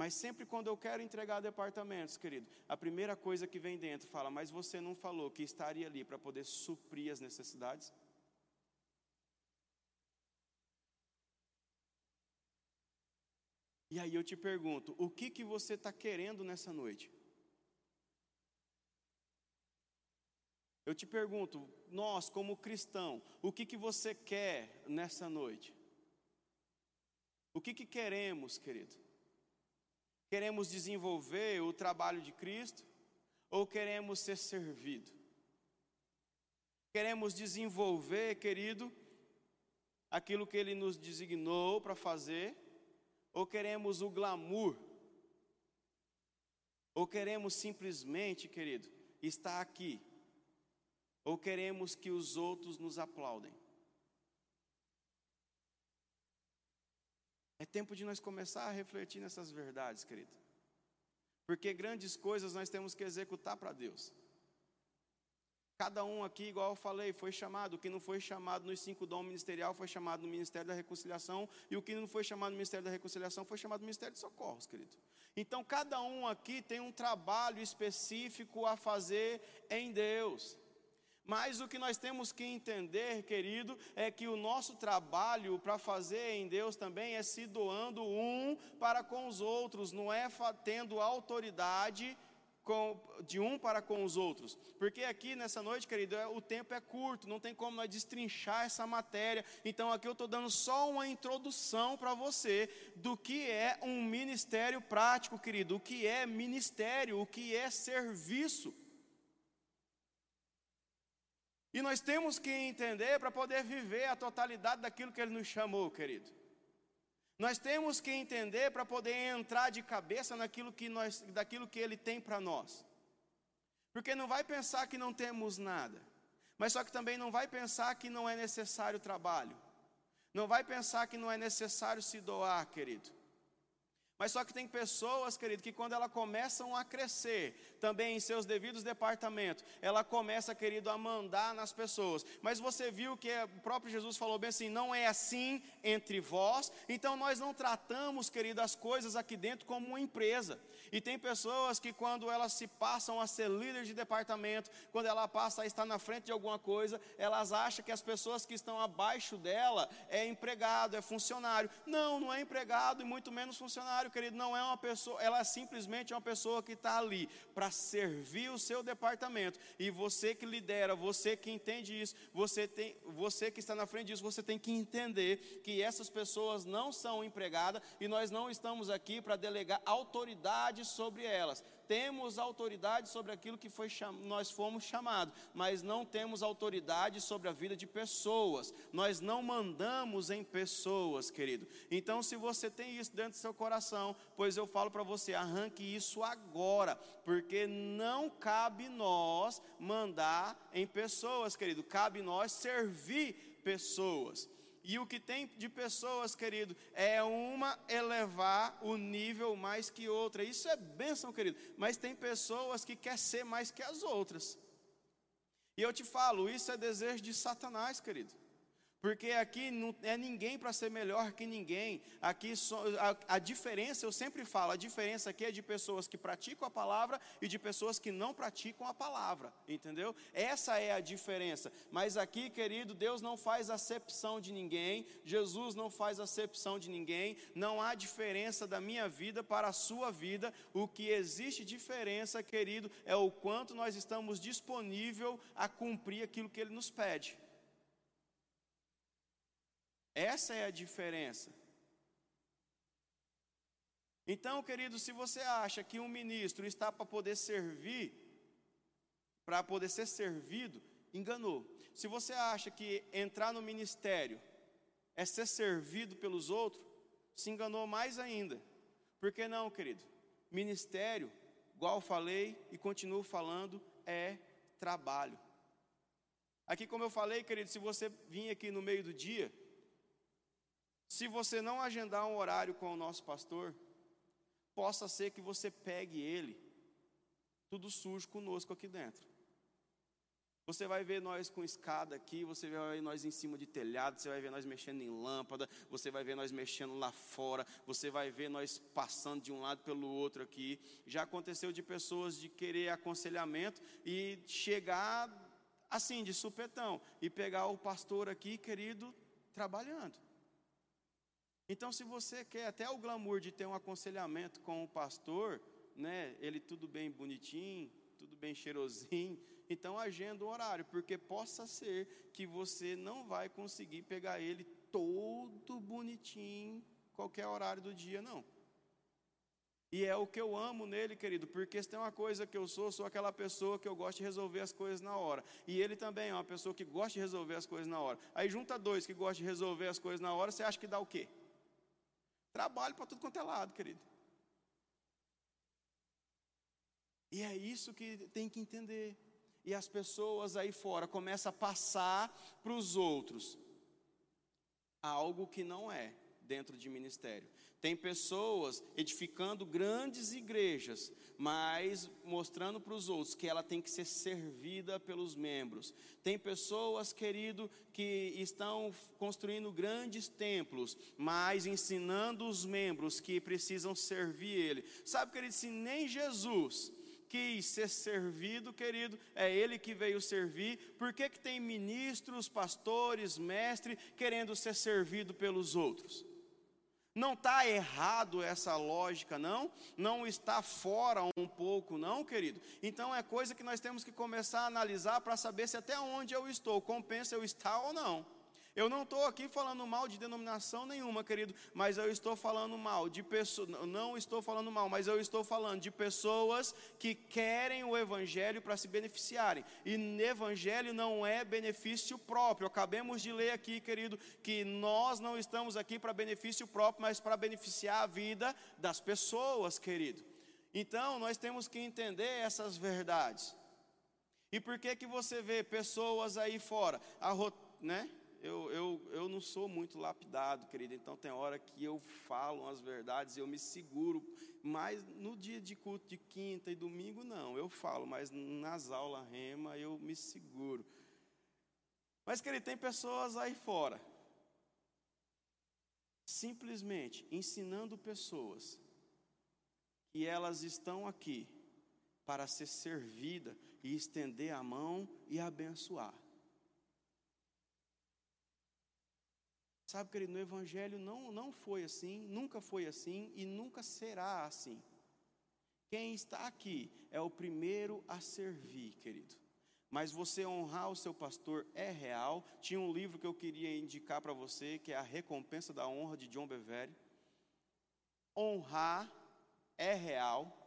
Mas sempre quando eu quero entregar departamentos, querido, a primeira coisa que vem dentro fala: Mas você não falou que estaria ali para poder suprir as necessidades? E aí eu te pergunto, o que, que você está querendo nessa noite? Eu te pergunto, nós como cristão, o que, que você quer nessa noite? O que, que queremos, querido? Queremos desenvolver o trabalho de Cristo ou queremos ser servido? Queremos desenvolver, querido, aquilo que Ele nos designou para fazer ou queremos o glamour? Ou queremos simplesmente, querido, estar aqui? Ou queremos que os outros nos aplaudem? É tempo de nós começar a refletir nessas verdades, querido. Porque grandes coisas nós temos que executar para Deus. Cada um aqui, igual eu falei, foi chamado. O que não foi chamado nos cinco dons ministerial foi chamado no Ministério da Reconciliação. E o que não foi chamado no Ministério da Reconciliação foi chamado no Ministério de Socorros, querido. Então, cada um aqui tem um trabalho específico a fazer em Deus. Mas o que nós temos que entender, querido, é que o nosso trabalho para fazer em Deus também é se doando um para com os outros, não é tendo autoridade com, de um para com os outros. Porque aqui nessa noite, querido, é, o tempo é curto, não tem como nós destrinchar essa matéria. Então aqui eu estou dando só uma introdução para você do que é um ministério prático, querido, o que é ministério, o que é serviço. E nós temos que entender para poder viver a totalidade daquilo que Ele nos chamou, querido. Nós temos que entender para poder entrar de cabeça naquilo que nós, daquilo que Ele tem para nós. Porque não vai pensar que não temos nada, mas só que também não vai pensar que não é necessário trabalho. Não vai pensar que não é necessário se doar, querido. Mas só que tem pessoas, querido, que quando elas começam a crescer, também em seus devidos departamentos, ela começa, querido, a mandar nas pessoas. Mas você viu que o próprio Jesus falou bem assim: não é assim entre vós. Então nós não tratamos, querido, as coisas aqui dentro como uma empresa. E tem pessoas que quando elas se passam a ser líder de departamento, quando ela passa a estar na frente de alguma coisa, elas acham que as pessoas que estão abaixo dela é empregado, é funcionário. Não, não é empregado e muito menos funcionário, querido. Não é uma pessoa, ela é simplesmente é uma pessoa que está ali para servir o seu departamento. E você que lidera, você que entende isso, você tem, você que está na frente disso, você tem que entender que essas pessoas não são empregadas e nós não estamos aqui para delegar autoridade autoridade sobre elas. Temos autoridade sobre aquilo que foi nós fomos chamados, mas não temos autoridade sobre a vida de pessoas. Nós não mandamos em pessoas, querido. Então, se você tem isso dentro do seu coração, pois eu falo para você, arranque isso agora, porque não cabe nós mandar em pessoas, querido. Cabe nós servir pessoas. E o que tem de pessoas, querido, é uma elevar o nível mais que outra. Isso é bênção, querido. Mas tem pessoas que quer ser mais que as outras. E eu te falo, isso é desejo de Satanás, querido. Porque aqui não é ninguém para ser melhor que ninguém. Aqui a, a, diferença, eu sempre falo, a diferença aqui é de pessoas que praticam a palavra e de pessoas que não praticam a palavra, entendeu? Essa é a diferença. Mas aqui, querido, Deus não faz acepção de ninguém, Jesus não faz acepção de ninguém, não há diferença da minha vida para a sua vida. O que existe diferença, querido, é o quanto nós estamos disponível a cumprir aquilo que Ele nos pede. Essa é a diferença. Então, querido, se você acha que um ministro está para poder servir, para poder ser servido, enganou. Se você acha que entrar no ministério é ser servido pelos outros, se enganou mais ainda. Por que não, querido? Ministério, igual falei e continuo falando, é trabalho. Aqui, como eu falei, querido, se você vir aqui no meio do dia, Se você não agendar um horário com o nosso pastor, possa ser que você pegue ele tudo sujo conosco aqui dentro. Você vai ver nós com escada aqui, você vai ver nós em cima de telhado, você vai ver nós mexendo em lâmpada, você vai ver nós mexendo lá fora, você vai ver nós passando de um lado pelo outro aqui. Já aconteceu de pessoas de querer aconselhamento e chegar assim, de supetão, e pegar o pastor aqui, querido, trabalhando. Então, se você quer até o glamour de ter um aconselhamento com o pastor, né, ele tudo bem bonitinho, tudo bem cheirosinho, então agenda o horário, porque possa ser que você não vai conseguir pegar ele todo bonitinho, qualquer horário do dia, não. E é o que eu amo nele, querido, porque se tem uma coisa que eu sou, sou aquela pessoa que eu gosto de resolver as coisas na hora. E ele também é uma pessoa que gosta de resolver as coisas na hora. Aí junta dois que gostam de resolver as coisas na hora, você acha que dá o quê? Trabalho para tudo quanto é lado, querido. E é isso que tem que entender e as pessoas aí fora começam a passar para os outros algo que não é dentro de ministério. Tem pessoas edificando grandes igrejas, mas mostrando para os outros que ela tem que ser servida pelos membros. Tem pessoas, querido, que estão construindo grandes templos, mas ensinando os membros que precisam servir ele. Sabe, querido, se nem Jesus quis ser servido, querido, é Ele que veio servir. Por que, que tem ministros, pastores, mestres querendo ser servido pelos outros? Não está errado essa lógica, não? Não está fora um pouco, não, querido? Então é coisa que nós temos que começar a analisar para saber se até onde eu estou, compensa eu estar ou não. Eu não estou aqui falando mal de denominação nenhuma, querido, mas eu estou falando mal de pessoas, não estou falando mal, mas eu estou falando de pessoas que querem o evangelho para se beneficiarem. E evangelho não é benefício próprio. Acabemos de ler aqui, querido, que nós não estamos aqui para benefício próprio, mas para beneficiar a vida das pessoas, querido. Então, nós temos que entender essas verdades. E por que que você vê pessoas aí fora, né? Eu, eu, eu não sou muito lapidado, querido, então tem hora que eu falo as verdades eu me seguro, mas no dia de culto de quinta e domingo não, eu falo, mas nas aulas rema eu me seguro. Mas, querido, tem pessoas aí fora, simplesmente ensinando pessoas que elas estão aqui para ser servida e estender a mão e abençoar. Sabe, querido, no Evangelho não, não foi assim, nunca foi assim e nunca será assim. Quem está aqui é o primeiro a servir, querido. Mas você honrar o seu pastor é real. Tinha um livro que eu queria indicar para você, que é A Recompensa da Honra, de John Bevere. Honrar é real,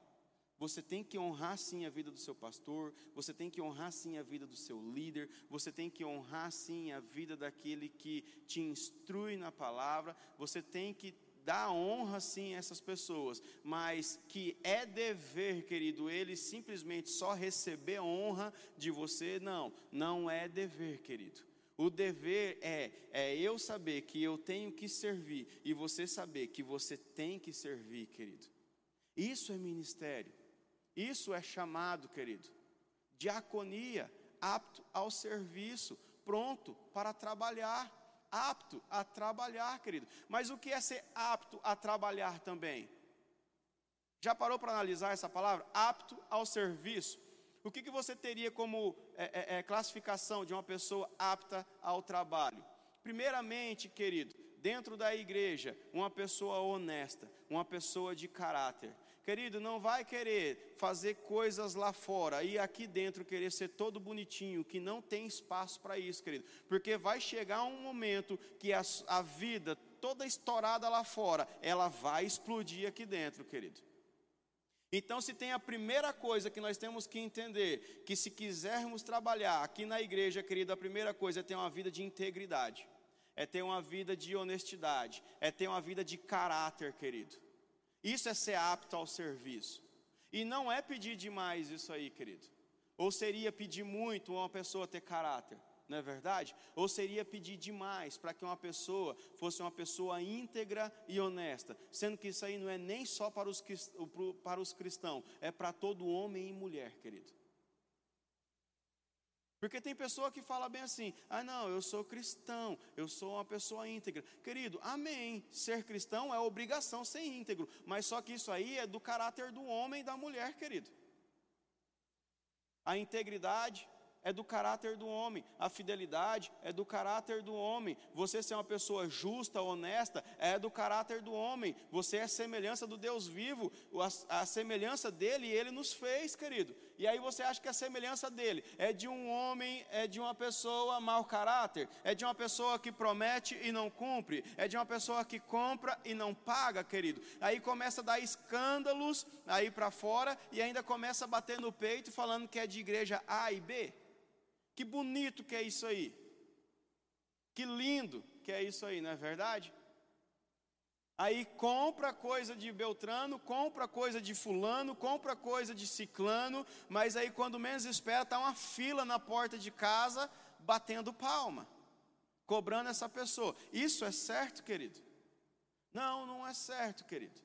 você tem que honrar sim a vida do seu pastor, você tem que honrar sim a vida do seu líder, você tem que honrar sim a vida daquele que te instrui na palavra, você tem que dar honra sim a essas pessoas, mas que é dever, querido, ele simplesmente só receber honra de você, não, não é dever, querido. O dever é, é eu saber que eu tenho que servir e você saber que você tem que servir, querido. Isso é ministério. Isso é chamado, querido, diaconia, apto ao serviço, pronto para trabalhar, apto a trabalhar, querido. Mas o que é ser apto a trabalhar também? Já parou para analisar essa palavra? Apto ao serviço. O que, que você teria como é, é, é classificação de uma pessoa apta ao trabalho? Primeiramente, querido, dentro da igreja, uma pessoa honesta, uma pessoa de caráter. Querido, não vai querer fazer coisas lá fora e aqui dentro querer ser todo bonitinho, que não tem espaço para isso, querido. Porque vai chegar um momento que a, a vida toda estourada lá fora, ela vai explodir aqui dentro, querido. Então, se tem a primeira coisa que nós temos que entender, que se quisermos trabalhar aqui na igreja, querido, a primeira coisa é ter uma vida de integridade, é ter uma vida de honestidade, é ter uma vida de caráter, querido. Isso é ser apto ao serviço. E não é pedir demais isso aí, querido. Ou seria pedir muito uma pessoa ter caráter. não é verdade? Ou seria pedir demais para que uma pessoa fosse uma pessoa íntegra e honesta, sendo que isso aí não é nem só para os, para os cristãos, é para todo homem e mulher, querido. Porque tem pessoa que fala bem assim: ah, não, eu sou cristão, eu sou uma pessoa íntegra. Querido, amém. Ser cristão é obrigação ser íntegro, mas só que isso aí é do caráter do homem e da mulher, querido. A integridade, é do caráter do homem, a fidelidade é do caráter do homem, você ser uma pessoa justa, honesta, é do caráter do homem, você é semelhança do Deus vivo, a, a semelhança dele ele nos fez, querido. E aí você acha que a semelhança dele é de um homem, é de uma pessoa mau caráter, é de uma pessoa que promete e não cumpre, é de uma pessoa que compra e não paga, querido. Aí começa a dar escândalos aí para fora e ainda começa a bater no peito falando que é de igreja A e B. Que bonito que é isso aí. Que lindo que é isso aí, não é verdade? Aí compra coisa de Beltrano, compra coisa de Fulano, compra coisa de Ciclano, mas aí quando menos espera, está uma fila na porta de casa batendo palma, cobrando essa pessoa. Isso é certo, querido? Não, não é certo, querido.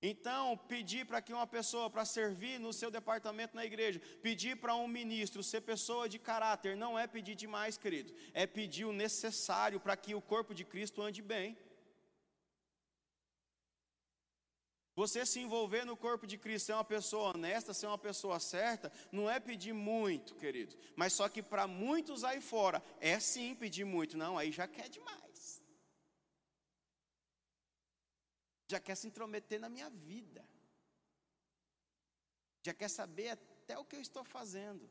Então, pedir para que uma pessoa, para servir no seu departamento na igreja, pedir para um ministro ser pessoa de caráter, não é pedir demais, querido, é pedir o necessário para que o corpo de Cristo ande bem. Você se envolver no corpo de Cristo, ser uma pessoa honesta, ser uma pessoa certa, não é pedir muito, querido, mas só que para muitos aí fora, é sim pedir muito, não, aí já quer demais. já quer se intrometer na minha vida, já quer saber até o que eu estou fazendo.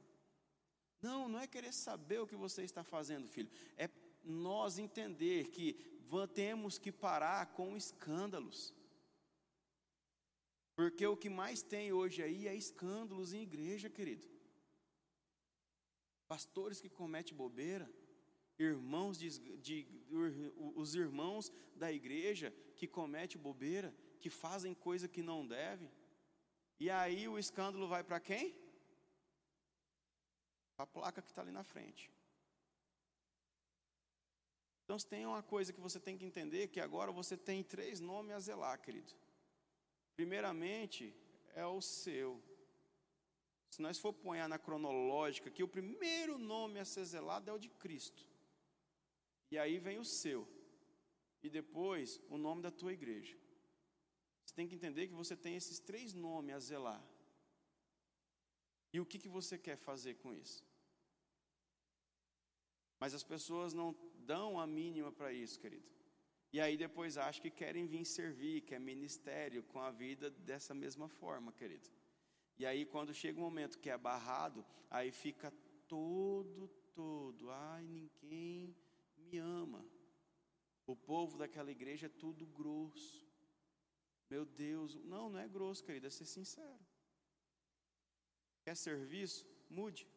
Não, não é querer saber o que você está fazendo, filho, é nós entender que temos que parar com escândalos. Porque o que mais tem hoje aí é escândalos em igreja, querido. Pastores que cometem bobeira, irmãos de, de, os irmãos da igreja que cometem bobeira, que fazem coisa que não devem. E aí o escândalo vai para quem? A placa que está ali na frente. Então tem uma coisa que você tem que entender que agora você tem três nomes a zelar, querido. Primeiramente é o seu. Se nós for pôr na cronológica, que o primeiro nome a ser zelado é o de Cristo. E aí vem o seu. E depois o nome da tua igreja. Você tem que entender que você tem esses três nomes a zelar. E o que, que você quer fazer com isso? Mas as pessoas não dão a mínima para isso, querido. E aí depois acham que querem vir servir, que é ministério, com a vida dessa mesma forma, querido. E aí quando chega um momento que é barrado, aí fica todo, todo, ai, ninguém me ama. O povo daquela igreja é tudo grosso. Meu Deus, não, não é grosso, querido, é ser sincero. Quer serviço? Mude.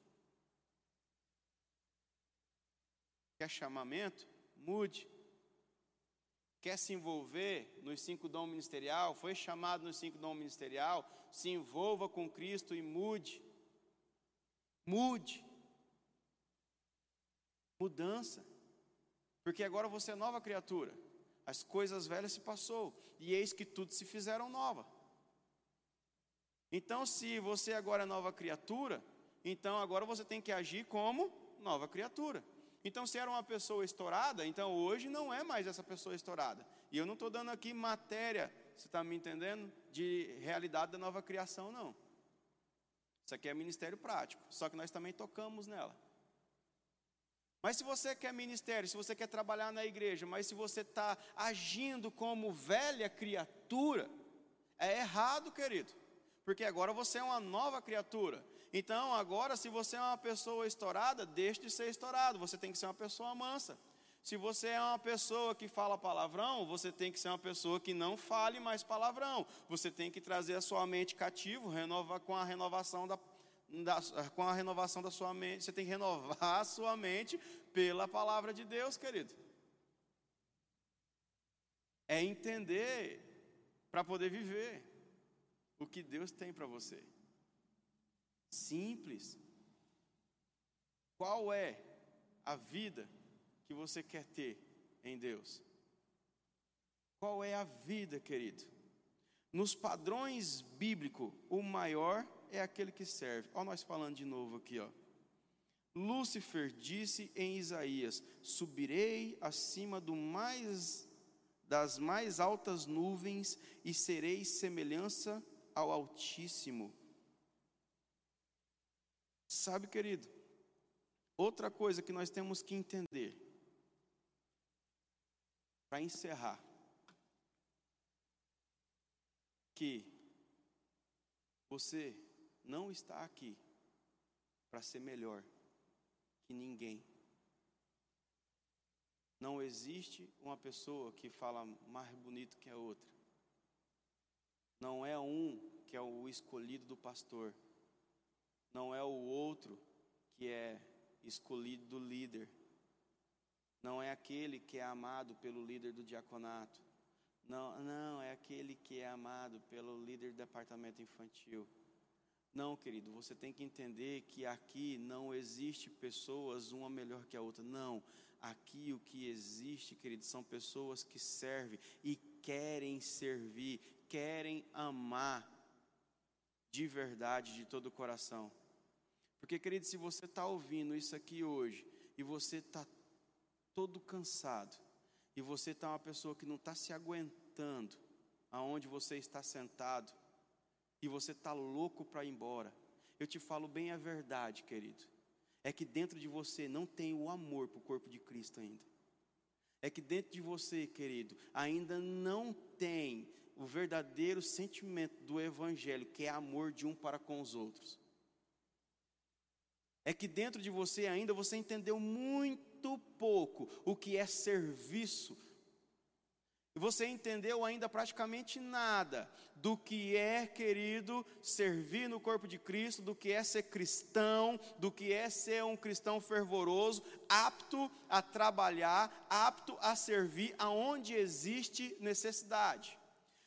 Quer chamamento? Mude. Quer se envolver nos cinco dons ministerial? Foi chamado nos cinco dons ministerial? Se envolva com Cristo e mude. Mude. Mudança. Porque agora você é nova criatura. As coisas velhas se passou e eis que tudo se fizeram nova. Então, se você agora é nova criatura, então agora você tem que agir como nova criatura. Então, se era uma pessoa estourada, então hoje não é mais essa pessoa estourada. E eu não estou dando aqui matéria, você está me entendendo? De realidade da nova criação, não. Isso aqui é ministério prático, só que nós também tocamos nela. Mas se você quer ministério, se você quer trabalhar na igreja, mas se você está agindo como velha criatura, é errado, querido. Porque agora você é uma nova criatura. Então, agora, se você é uma pessoa estourada, deixe de ser estourado. Você tem que ser uma pessoa mansa. Se você é uma pessoa que fala palavrão, você tem que ser uma pessoa que não fale mais palavrão. Você tem que trazer a sua mente cativo, renova, com a renovação da da, com a renovação da sua mente, você tem que renovar a sua mente pela palavra de Deus, querido. É entender para poder viver o que Deus tem para você. Simples. Qual é a vida que você quer ter em Deus? Qual é a vida, querido? Nos padrões bíblicos, o maior é aquele que serve. Olha nós falando de novo aqui, ó. Lúcifer disse em Isaías: Subirei acima do mais das mais altas nuvens e serei semelhança ao Altíssimo. Sabe, querido, outra coisa que nós temos que entender, para encerrar, que você não está aqui para ser melhor que ninguém. Não existe uma pessoa que fala mais bonito que a outra. Não é um que é o escolhido do pastor. Não é o outro que é escolhido do líder. Não é aquele que é amado pelo líder do diaconato. Não, não, é aquele que é amado pelo líder do departamento infantil. Não, querido, você tem que entender que aqui não existe pessoas uma melhor que a outra. Não, aqui o que existe, querido, são pessoas que servem e querem servir, querem amar de verdade, de todo o coração. Porque, querido, se você está ouvindo isso aqui hoje e você está todo cansado, e você está uma pessoa que não está se aguentando aonde você está sentado e você está louco para ir embora, eu te falo bem a verdade, querido. É que dentro de você não tem o amor para o corpo de Cristo ainda. É que dentro de você, querido, ainda não tem o verdadeiro sentimento do Evangelho, que é amor de um para com os outros. É que dentro de você ainda você entendeu muito pouco o que é serviço. E você entendeu ainda praticamente nada do que é, querido, servir no corpo de Cristo, do que é ser cristão, do que é ser um cristão fervoroso, apto a trabalhar, apto a servir aonde existe necessidade.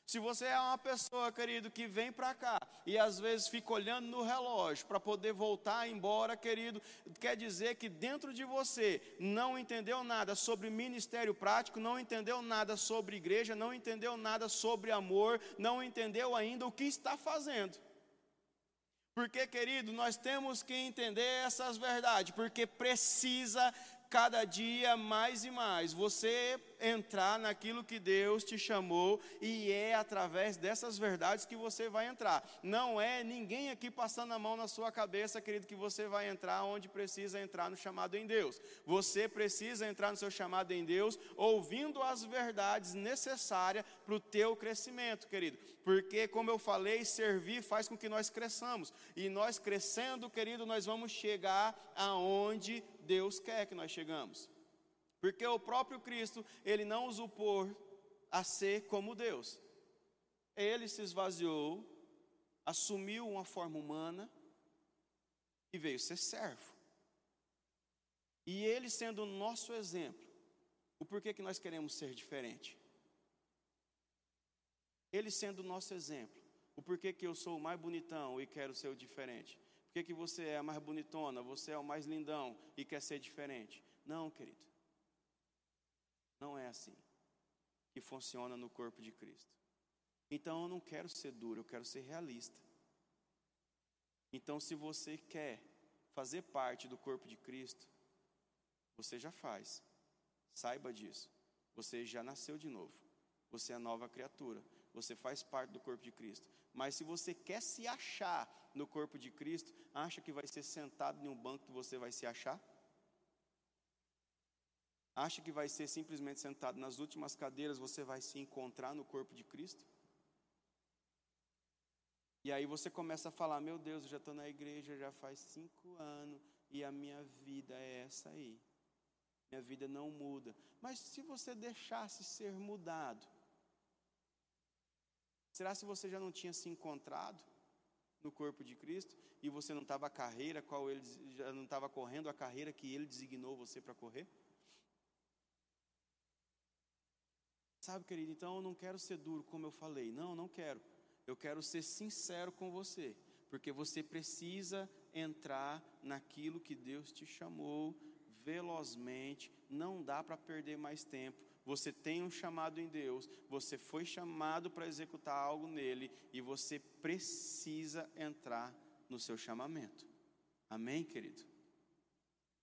Se você é uma pessoa, querido, que vem para cá e às vezes fica olhando no relógio para poder voltar embora, querido, quer dizer que dentro de você não entendeu nada sobre ministério prático, não entendeu nada sobre igreja, não entendeu nada sobre amor, não entendeu ainda o que está fazendo. Porque, querido, nós temos que entender essas verdades, porque precisa cada dia mais e mais você entrar naquilo que Deus te chamou e é através dessas verdades que você vai entrar. Não é ninguém aqui passando a mão na sua cabeça, querido, que você vai entrar onde precisa entrar no chamado em Deus. Você precisa entrar no seu chamado em Deus, ouvindo as verdades necessárias para o teu crescimento, querido. Porque, como eu falei, servir faz com que nós cresçamos. E nós crescendo, querido, nós vamos chegar aonde Deus quer que nós chegamos. Porque o próprio Cristo, ele não os upor a ser como Deus. Ele se esvaziou, assumiu uma forma humana e veio ser servo. E ele sendo o nosso exemplo, o porquê que nós queremos ser diferente? Ele sendo o nosso exemplo, o porquê que eu sou o mais bonitão e quero ser o diferente? Por que, que você é a mais bonitona, você é o mais lindão e quer ser diferente? Não, querido. Não é assim que funciona no corpo de Cristo. Então eu não quero ser duro, eu quero ser realista. Então, se você quer fazer parte do corpo de Cristo, você já faz. Saiba disso. Você já nasceu de novo. Você é nova criatura. Você faz parte do corpo de Cristo. Mas se você quer se achar no corpo de Cristo, acha que vai ser sentado em um banco que você vai se achar? Acha que vai ser simplesmente sentado nas últimas cadeiras, você vai se encontrar no corpo de Cristo? E aí você começa a falar: Meu Deus, eu já estou na igreja já faz cinco anos e a minha vida é essa aí. Minha vida não muda. Mas se você deixasse ser mudado, será se você já não tinha se encontrado no corpo de Cristo e você não estava a carreira qual ele já não estava correndo a carreira que ele designou você para correr? Sabe, querido, então eu não quero ser duro, como eu falei. Não, não quero. Eu quero ser sincero com você. Porque você precisa entrar naquilo que Deus te chamou velozmente, não dá para perder mais tempo. Você tem um chamado em Deus, você foi chamado para executar algo nele e você precisa entrar no seu chamamento. Amém, querido?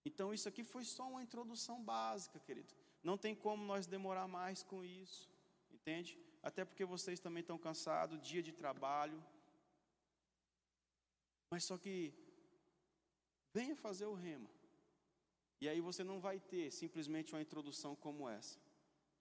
Então, isso aqui foi só uma introdução básica, querido. Não tem como nós demorar mais com isso, entende? Até porque vocês também estão cansados, dia de trabalho. Mas só que, venha fazer o rema. E aí você não vai ter simplesmente uma introdução como essa.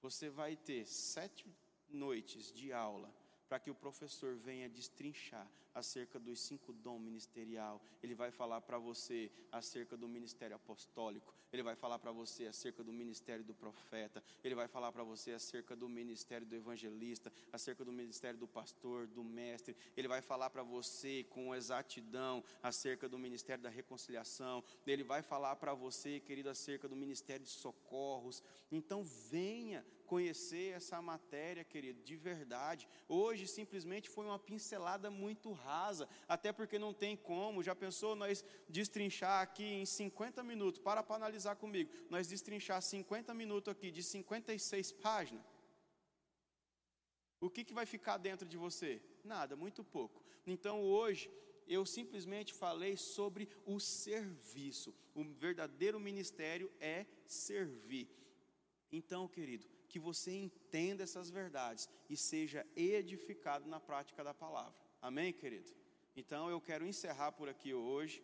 Você vai ter sete noites de aula para que o professor venha destrinchar acerca dos cinco dons ministerial. Ele vai falar para você acerca do ministério apostólico. Ele vai falar para você acerca do ministério do profeta. Ele vai falar para você acerca do ministério do evangelista, acerca do ministério do pastor, do mestre. Ele vai falar para você com exatidão acerca do ministério da reconciliação. Ele vai falar para você, querido, acerca do ministério de socorros. Então venha conhecer essa matéria, querido, de verdade. Hoje simplesmente foi uma pincelada muito rasa, até porque não tem como. Já pensou nós destrinchar aqui em 50 minutos? Para para analisar comigo. Nós destrinchar 50 minutos aqui de 56 páginas. O que, que vai ficar dentro de você? Nada, muito pouco. Então hoje eu simplesmente falei sobre o serviço. O verdadeiro ministério é servir. Então, querido, que você entenda essas verdades e seja edificado na prática da palavra. Amém, querido? Então eu quero encerrar por aqui hoje.